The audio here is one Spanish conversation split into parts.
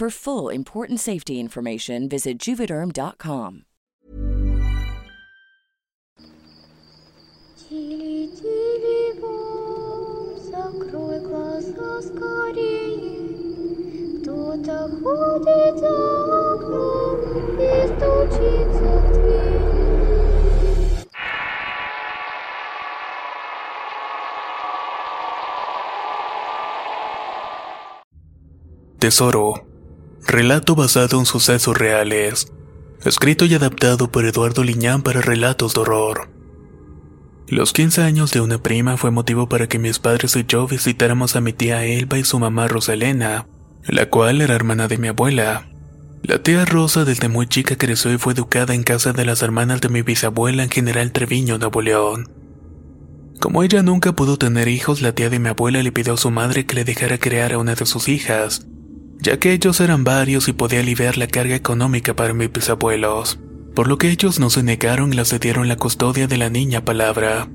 For full important safety information, visit juvederm.com. Тили-тили, бом, закрой глаза скорее. Кто-то ходит за окном и стучится в дверь. Tesoro. Relato basado en sucesos reales. Escrito y adaptado por Eduardo Liñán para relatos de horror. Los 15 años de una prima fue motivo para que mis padres y yo visitáramos a mi tía Elba y su mamá Rosalena, la cual era hermana de mi abuela. La tía Rosa desde muy chica creció y fue educada en casa de las hermanas de mi bisabuela en General Treviño, Nuevo León. Como ella nunca pudo tener hijos, la tía de mi abuela le pidió a su madre que le dejara crear a una de sus hijas, ya que ellos eran varios y podía aliviar la carga económica para mis bisabuelos, por lo que ellos no se negaron y le cedieron la custodia de la niña palabra.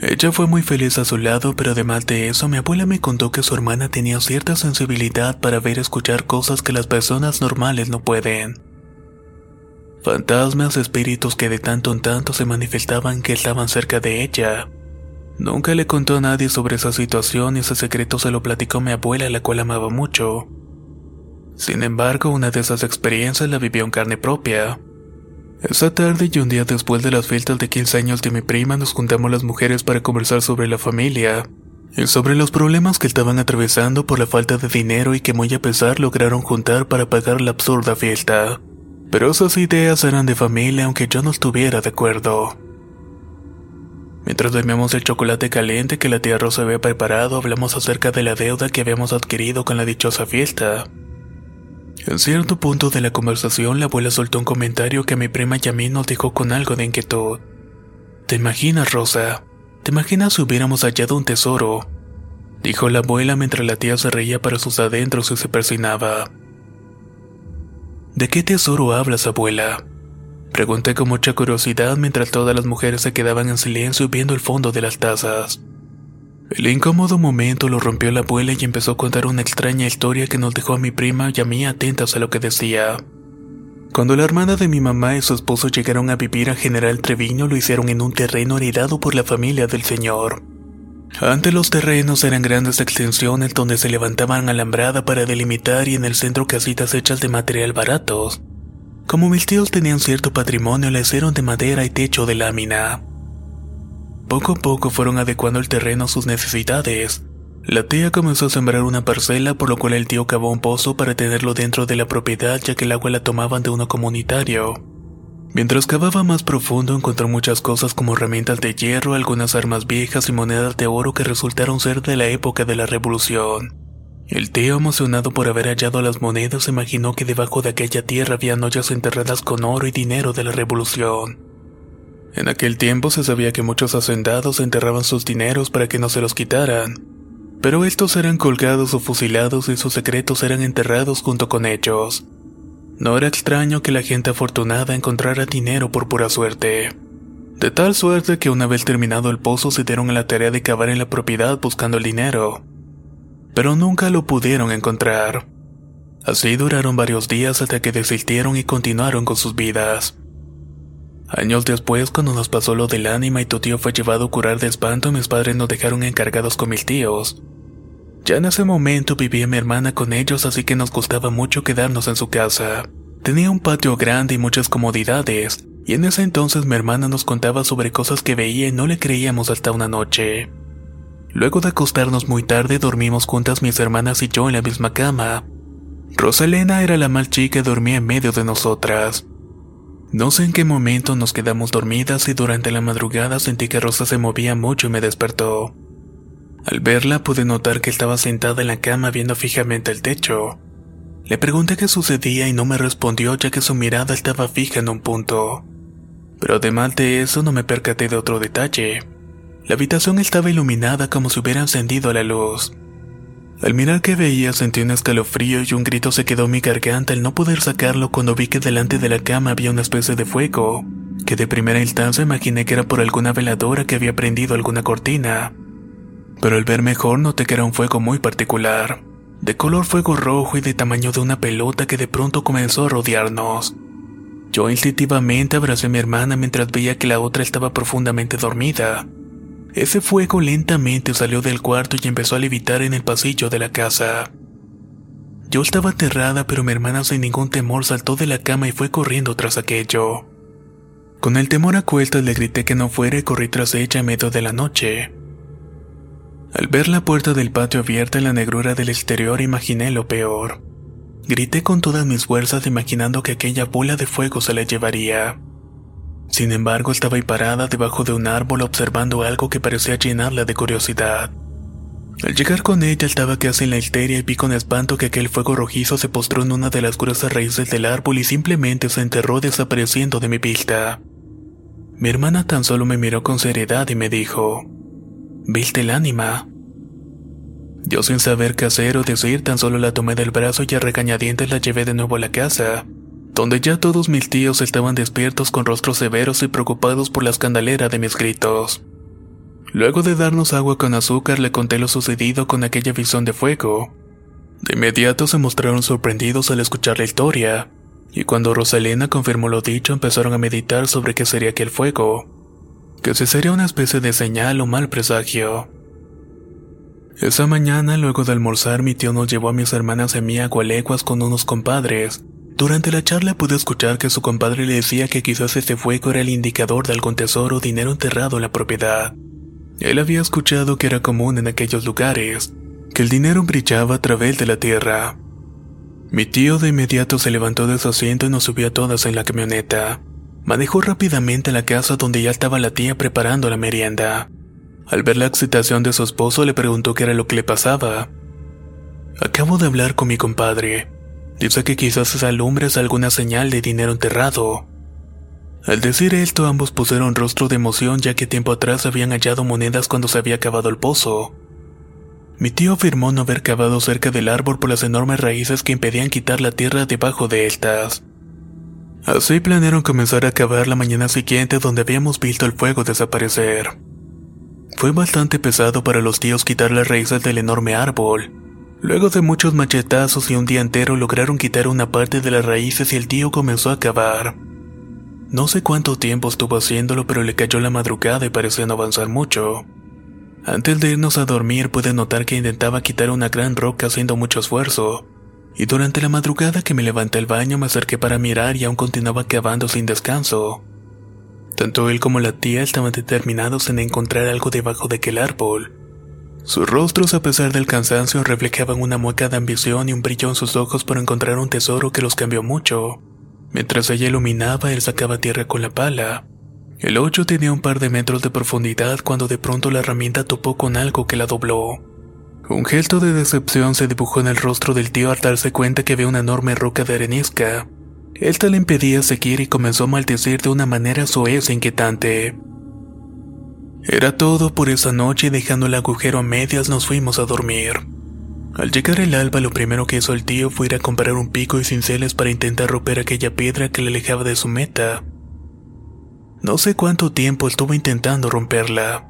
Ella fue muy feliz a su lado, pero además de eso, mi abuela me contó que su hermana tenía cierta sensibilidad para ver y escuchar cosas que las personas normales no pueden. Fantasmas, espíritus que de tanto en tanto se manifestaban que estaban cerca de ella. Nunca le contó a nadie sobre esa situación y ese secreto se lo platicó mi abuela, la cual amaba mucho. Sin embargo, una de esas experiencias la vivió en carne propia. Esa tarde y un día después de las fiestas de 15 años de mi prima nos juntamos las mujeres para conversar sobre la familia y sobre los problemas que estaban atravesando por la falta de dinero y que muy a pesar lograron juntar para pagar la absurda fiesta. Pero esas ideas eran de familia aunque yo no estuviera de acuerdo. Mientras dormíamos el chocolate caliente que la tía Rosa había preparado, hablamos acerca de la deuda que habíamos adquirido con la dichosa fiesta. En cierto punto de la conversación, la abuela soltó un comentario que mi prima y nos dejó con algo de inquietud. ¿Te imaginas, Rosa? ¿Te imaginas si hubiéramos hallado un tesoro? Dijo la abuela mientras la tía se reía para sus adentros y se persinaba. ¿De qué tesoro hablas, abuela? Pregunté con mucha curiosidad mientras todas las mujeres se quedaban en silencio viendo el fondo de las tazas. El incómodo momento lo rompió la abuela y empezó a contar una extraña historia que nos dejó a mi prima y a mí atentas a lo que decía. Cuando la hermana de mi mamá y su esposo llegaron a vivir a General Treviño lo hicieron en un terreno heredado por la familia del señor. Antes los terrenos eran grandes extensiones donde se levantaban alambrada para delimitar y en el centro casitas hechas de material baratos. Como mis tíos tenían cierto patrimonio, le hicieron de madera y techo de lámina. Poco a poco fueron adecuando el terreno a sus necesidades. La tía comenzó a sembrar una parcela, por lo cual el tío cavó un pozo para tenerlo dentro de la propiedad, ya que el agua la tomaban de uno comunitario. Mientras cavaba más profundo, encontró muchas cosas como herramientas de hierro, algunas armas viejas y monedas de oro que resultaron ser de la época de la Revolución. El tío, emocionado por haber hallado las monedas, imaginó que debajo de aquella tierra había ollas enterradas con oro y dinero de la Revolución. En aquel tiempo se sabía que muchos hacendados enterraban sus dineros para que no se los quitaran, pero estos eran colgados o fusilados y sus secretos eran enterrados junto con ellos. No era extraño que la gente afortunada encontrara dinero por pura suerte. De tal suerte que una vez terminado el pozo se dieron a la tarea de cavar en la propiedad buscando el dinero pero nunca lo pudieron encontrar. Así duraron varios días hasta que desistieron y continuaron con sus vidas. Años después, cuando nos pasó lo del ánima y tu tío fue llevado a curar de espanto, mis padres nos dejaron encargados con mis tíos. Ya en ese momento vivía mi hermana con ellos, así que nos gustaba mucho quedarnos en su casa. Tenía un patio grande y muchas comodidades, y en ese entonces mi hermana nos contaba sobre cosas que veía y no le creíamos hasta una noche. Luego de acostarnos muy tarde dormimos juntas mis hermanas y yo en la misma cama. Rosalena era la más chica y dormía en medio de nosotras. No sé en qué momento nos quedamos dormidas y durante la madrugada sentí que Rosa se movía mucho y me despertó. Al verla pude notar que estaba sentada en la cama viendo fijamente el techo. Le pregunté qué sucedía y no me respondió ya que su mirada estaba fija en un punto. Pero además de eso no me percaté de otro detalle. La habitación estaba iluminada como si hubiera encendido la luz. Al mirar que veía sentí un escalofrío y un grito se quedó en mi garganta al no poder sacarlo cuando vi que delante de la cama había una especie de fuego, que de primera instancia imaginé que era por alguna veladora que había prendido alguna cortina. Pero al ver mejor noté que era un fuego muy particular, de color fuego rojo y de tamaño de una pelota que de pronto comenzó a rodearnos. Yo instintivamente abracé a mi hermana mientras veía que la otra estaba profundamente dormida. Ese fuego lentamente salió del cuarto y empezó a levitar en el pasillo de la casa. Yo estaba aterrada, pero mi hermana sin ningún temor saltó de la cama y fue corriendo tras aquello. Con el temor a cuestas le grité que no fuera y corrí tras ella en medio de la noche. Al ver la puerta del patio abierta en la negrura del exterior imaginé lo peor. Grité con todas mis fuerzas imaginando que aquella bola de fuego se la llevaría. Sin embargo, estaba ahí parada debajo de un árbol observando algo que parecía llenarla de curiosidad. Al llegar con ella estaba casi en la histeria y vi con espanto que aquel fuego rojizo se postró en una de las gruesas raíces del árbol y simplemente se enterró desapareciendo de mi vista. Mi hermana tan solo me miró con seriedad y me dijo, ¿Viste el ánima? Yo sin saber qué hacer o decir tan solo la tomé del brazo y a regañadientes la llevé de nuevo a la casa donde ya todos mis tíos estaban despiertos con rostros severos y preocupados por la escandalera de mis gritos. Luego de darnos agua con azúcar le conté lo sucedido con aquella visión de fuego. De inmediato se mostraron sorprendidos al escuchar la historia, y cuando Rosalena confirmó lo dicho empezaron a meditar sobre qué sería aquel fuego, que si sería una especie de señal o mal presagio. Esa mañana, luego de almorzar, mi tío nos llevó a mis hermanas y mí a Gualeguas con unos compadres, durante la charla pude escuchar que su compadre le decía que quizás ese fuego era el indicador de algún tesoro o dinero enterrado en la propiedad. Él había escuchado que era común en aquellos lugares, que el dinero brillaba a través de la tierra. Mi tío de inmediato se levantó de su asiento y nos subió a todas en la camioneta. Manejó rápidamente a la casa donde ya estaba la tía preparando la merienda. Al ver la excitación de su esposo le preguntó qué era lo que le pasaba. Acabo de hablar con mi compadre. Dice que quizás esa lumbre es alguna señal de dinero enterrado. Al decir esto, ambos pusieron rostro de emoción ya que tiempo atrás habían hallado monedas cuando se había cavado el pozo. Mi tío afirmó no haber cavado cerca del árbol por las enormes raíces que impedían quitar la tierra debajo de estas. Así planearon comenzar a cavar la mañana siguiente donde habíamos visto el fuego desaparecer. Fue bastante pesado para los tíos quitar las raíces del enorme árbol, Luego de muchos machetazos y un día entero lograron quitar una parte de las raíces y el tío comenzó a cavar. No sé cuánto tiempo estuvo haciéndolo, pero le cayó la madrugada y parecía no avanzar mucho. Antes de irnos a dormir pude notar que intentaba quitar una gran roca haciendo mucho esfuerzo, y durante la madrugada que me levanté al baño me acerqué para mirar y aún continuaba cavando sin descanso. Tanto él como la tía estaban determinados en encontrar algo debajo de aquel árbol, sus rostros, a pesar del cansancio, reflejaban una mueca de ambición y un brillo en sus ojos por encontrar un tesoro que los cambió mucho. Mientras ella iluminaba, él sacaba tierra con la pala. El hoyo tenía un par de metros de profundidad cuando de pronto la herramienta topó con algo que la dobló. Un gesto de decepción se dibujó en el rostro del tío al darse cuenta que había una enorme roca de arenisca. Esta le impedía seguir y comenzó a maldecir de una manera soez e inquietante. Era todo por esa noche y dejando el agujero a medias nos fuimos a dormir. Al llegar el alba lo primero que hizo el tío fue ir a comprar un pico y cinceles para intentar romper aquella piedra que le alejaba de su meta. No sé cuánto tiempo estuvo intentando romperla,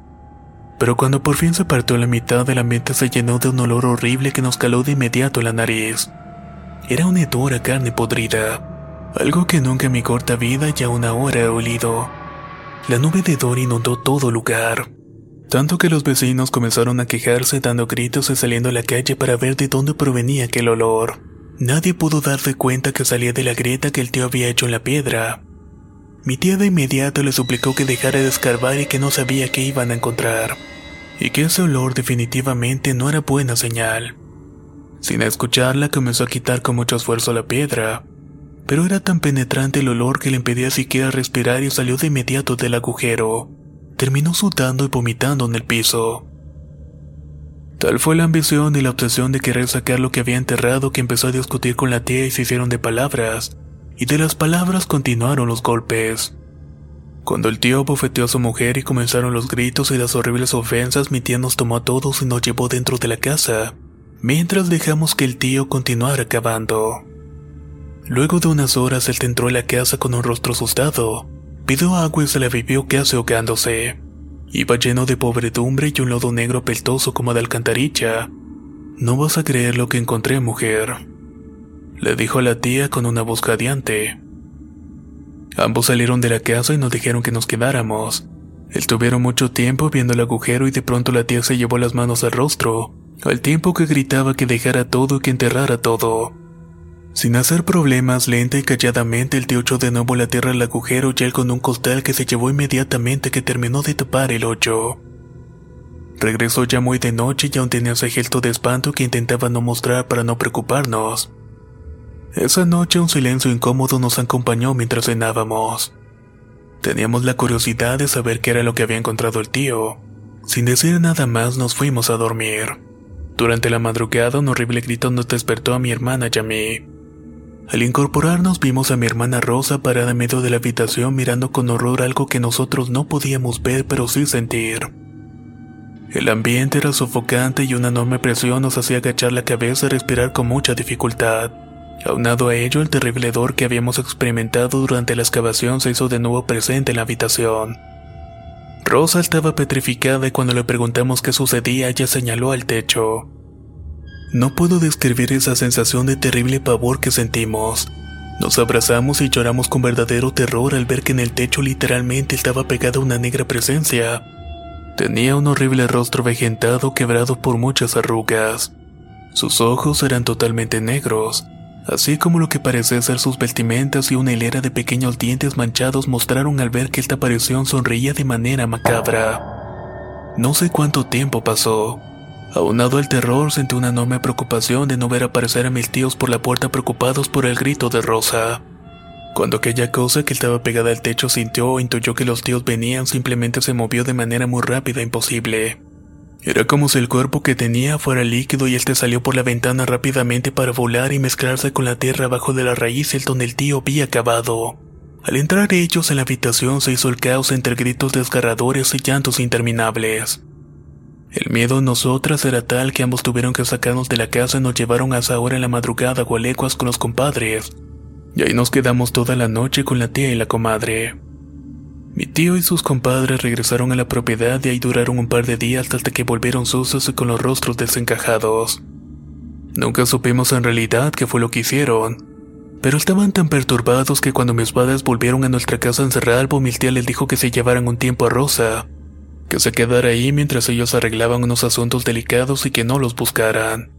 pero cuando por fin se partió la mitad el ambiente se llenó de un olor horrible que nos caló de inmediato la nariz. Era una hedor carne podrida, algo que nunca en mi corta vida ya una hora he olido. La nube de hedor inundó todo lugar. Tanto que los vecinos comenzaron a quejarse dando gritos y saliendo a la calle para ver de dónde provenía aquel olor. Nadie pudo darse cuenta que salía de la grieta que el tío había hecho en la piedra. Mi tía de inmediato le suplicó que dejara de escarbar y que no sabía qué iban a encontrar, y que ese olor definitivamente no era buena señal. Sin escucharla comenzó a quitar con mucho esfuerzo la piedra, pero era tan penetrante el olor que le impedía siquiera respirar y salió de inmediato del agujero. Terminó sudando y vomitando en el piso. Tal fue la ambición y la obsesión de querer sacar lo que había enterrado que empezó a discutir con la tía y se hicieron de palabras, y de las palabras continuaron los golpes. Cuando el tío bofeteó a su mujer y comenzaron los gritos y las horribles ofensas, mi tía nos tomó a todos y nos llevó dentro de la casa, mientras dejamos que el tío continuara cavando. Luego de unas horas él entró en la casa con un rostro asustado, pidió agua y se la vivió casi ahogándose. Iba lleno de pobredumbre y un lodo negro peltoso como de alcantarilla. No vas a creer lo que encontré, mujer le dijo la tía con una voz jadeante. Ambos salieron de la casa y nos dijeron que nos quedáramos. Estuvieron mucho tiempo viendo el agujero y de pronto la tía se llevó las manos al rostro, al tiempo que gritaba que dejara todo y que enterrara todo. Sin hacer problemas, lenta y calladamente el tío echó de nuevo la tierra al agujero y él con un costal que se llevó inmediatamente que terminó de tapar el hoyo. Regresó ya muy de noche y aún tenía ese gesto de espanto que intentaba no mostrar para no preocuparnos. Esa noche un silencio incómodo nos acompañó mientras cenábamos. Teníamos la curiosidad de saber qué era lo que había encontrado el tío. Sin decir nada más nos fuimos a dormir. Durante la madrugada un horrible grito nos despertó a mi hermana y a mí. Al incorporarnos vimos a mi hermana Rosa parada en medio de la habitación mirando con horror algo que nosotros no podíamos ver pero sí sentir. El ambiente era sofocante y una enorme presión nos hacía agachar la cabeza y respirar con mucha dificultad. Aunado a ello, el terrible hedor que habíamos experimentado durante la excavación se hizo de nuevo presente en la habitación. Rosa estaba petrificada y cuando le preguntamos qué sucedía, ella señaló al techo. No puedo describir esa sensación de terrible pavor que sentimos. Nos abrazamos y lloramos con verdadero terror al ver que en el techo literalmente estaba pegada una negra presencia. Tenía un horrible rostro vegetado quebrado por muchas arrugas. Sus ojos eran totalmente negros, así como lo que parecía ser sus vestimentas y una hilera de pequeños dientes manchados mostraron al ver que esta aparición sonreía de manera macabra. No sé cuánto tiempo pasó. Aunado al terror, sentí una enorme preocupación de no ver aparecer a mis tíos por la puerta preocupados por el grito de Rosa. Cuando aquella cosa que estaba pegada al techo sintió o intuyó que los tíos venían, simplemente se movió de manera muy rápida e imposible. Era como si el cuerpo que tenía fuera líquido y este salió por la ventana rápidamente para volar y mezclarse con la tierra abajo de la raíz donde el tío había cavado. Al entrar ellos en la habitación se hizo el caos entre gritos desgarradores y llantos interminables. El miedo en nosotras era tal que ambos tuvieron que sacarnos de la casa y nos llevaron a esa hora en la madrugada a Gualecuas con los compadres. Y ahí nos quedamos toda la noche con la tía y la comadre. Mi tío y sus compadres regresaron a la propiedad y ahí duraron un par de días hasta que volvieron sucios y con los rostros desencajados. Nunca supimos en realidad qué fue lo que hicieron, pero estaban tan perturbados que cuando mis padres volvieron a nuestra casa en Cerralbo, mi tía les dijo que se llevaran un tiempo a Rosa, que se quedara ahí mientras ellos arreglaban unos asuntos delicados y que no los buscaran.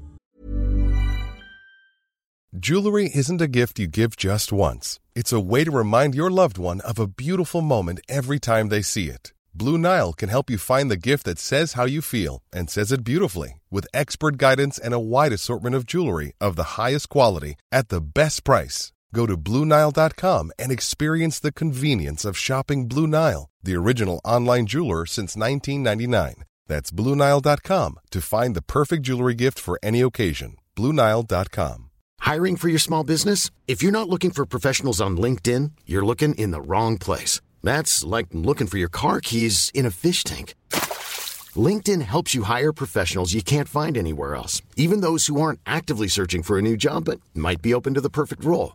Jewelry isn't a gift you give just once. It's a way to remind your loved one of a beautiful moment every time they see it. Blue Nile can help you find the gift that says how you feel and says it beautifully with expert guidance and a wide assortment of jewelry of the highest quality at the best price. Go to BlueNile.com and experience the convenience of shopping Blue Nile, the original online jeweler since 1999. That's BlueNile.com to find the perfect jewelry gift for any occasion. BlueNile.com. Hiring for your small business? If you're not looking for professionals on LinkedIn, you're looking in the wrong place. That's like looking for your car keys in a fish tank. LinkedIn helps you hire professionals you can't find anywhere else, even those who aren't actively searching for a new job but might be open to the perfect role.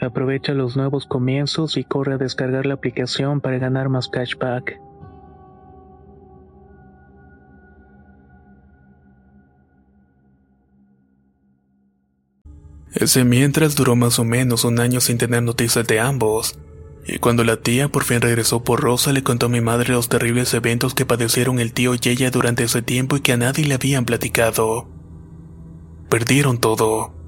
Aprovecha los nuevos comienzos y corre a descargar la aplicación para ganar más cashback. Ese mientras duró más o menos un año sin tener noticias de ambos. Y cuando la tía por fin regresó por Rosa, le contó a mi madre los terribles eventos que padecieron el tío y ella durante ese tiempo y que a nadie le habían platicado. Perdieron todo.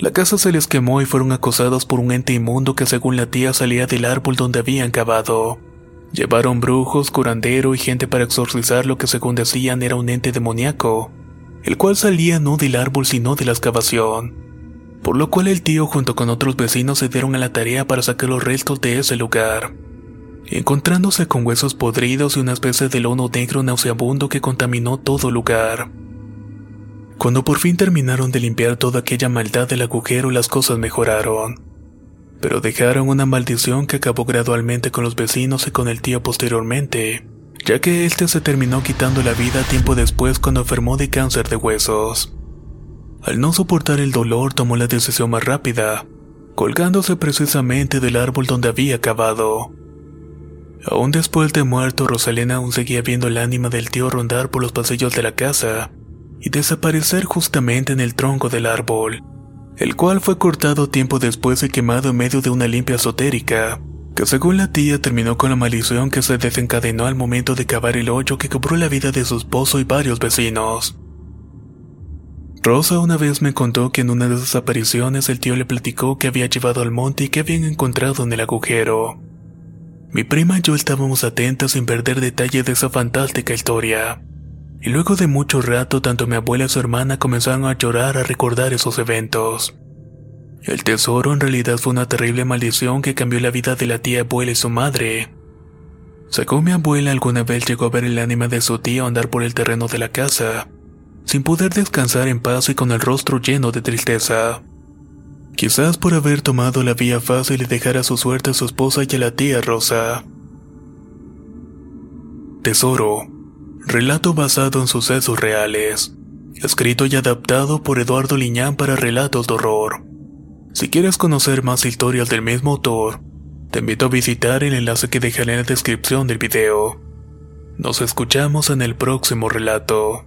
La casa se les quemó y fueron acosados por un ente inmundo que según la tía salía del árbol donde habían cavado. Llevaron brujos, curandero y gente para exorcizar lo que según decían era un ente demoníaco, el cual salía no del árbol sino de la excavación. Por lo cual el tío junto con otros vecinos se dieron a la tarea para sacar los restos de ese lugar. Encontrándose con huesos podridos y una especie de lono negro nauseabundo que contaminó todo lugar. Cuando por fin terminaron de limpiar toda aquella maldad del agujero, las cosas mejoraron. Pero dejaron una maldición que acabó gradualmente con los vecinos y con el tío posteriormente, ya que este se terminó quitando la vida tiempo después cuando enfermó de cáncer de huesos. Al no soportar el dolor, tomó la decisión más rápida, colgándose precisamente del árbol donde había cavado. Aún después de muerto, Rosalena aún seguía viendo el ánima del tío rondar por los pasillos de la casa, y desaparecer justamente en el tronco del árbol, el cual fue cortado tiempo después y quemado en medio de una limpia esotérica, que según la tía terminó con la maldición que se desencadenó al momento de cavar el hoyo que cobró la vida de su esposo y varios vecinos. Rosa una vez me contó que en una de sus apariciones el tío le platicó que había llevado al monte y que habían encontrado en el agujero. Mi prima y yo estábamos atentos sin perder detalle de esa fantástica historia. Y luego de mucho rato, tanto mi abuela y su hermana comenzaron a llorar a recordar esos eventos. El tesoro en realidad fue una terrible maldición que cambió la vida de la tía abuela y su madre. Según mi abuela, alguna vez llegó a ver el ánima de su tío andar por el terreno de la casa, sin poder descansar en paz y con el rostro lleno de tristeza. Quizás por haber tomado la vía fácil y dejar a su suerte a su esposa y a la tía Rosa. Tesoro. Relato basado en sucesos reales. Escrito y adaptado por Eduardo Liñán para relatos de horror. Si quieres conocer más historias del mismo autor, te invito a visitar el enlace que dejaré en la descripción del video. Nos escuchamos en el próximo relato.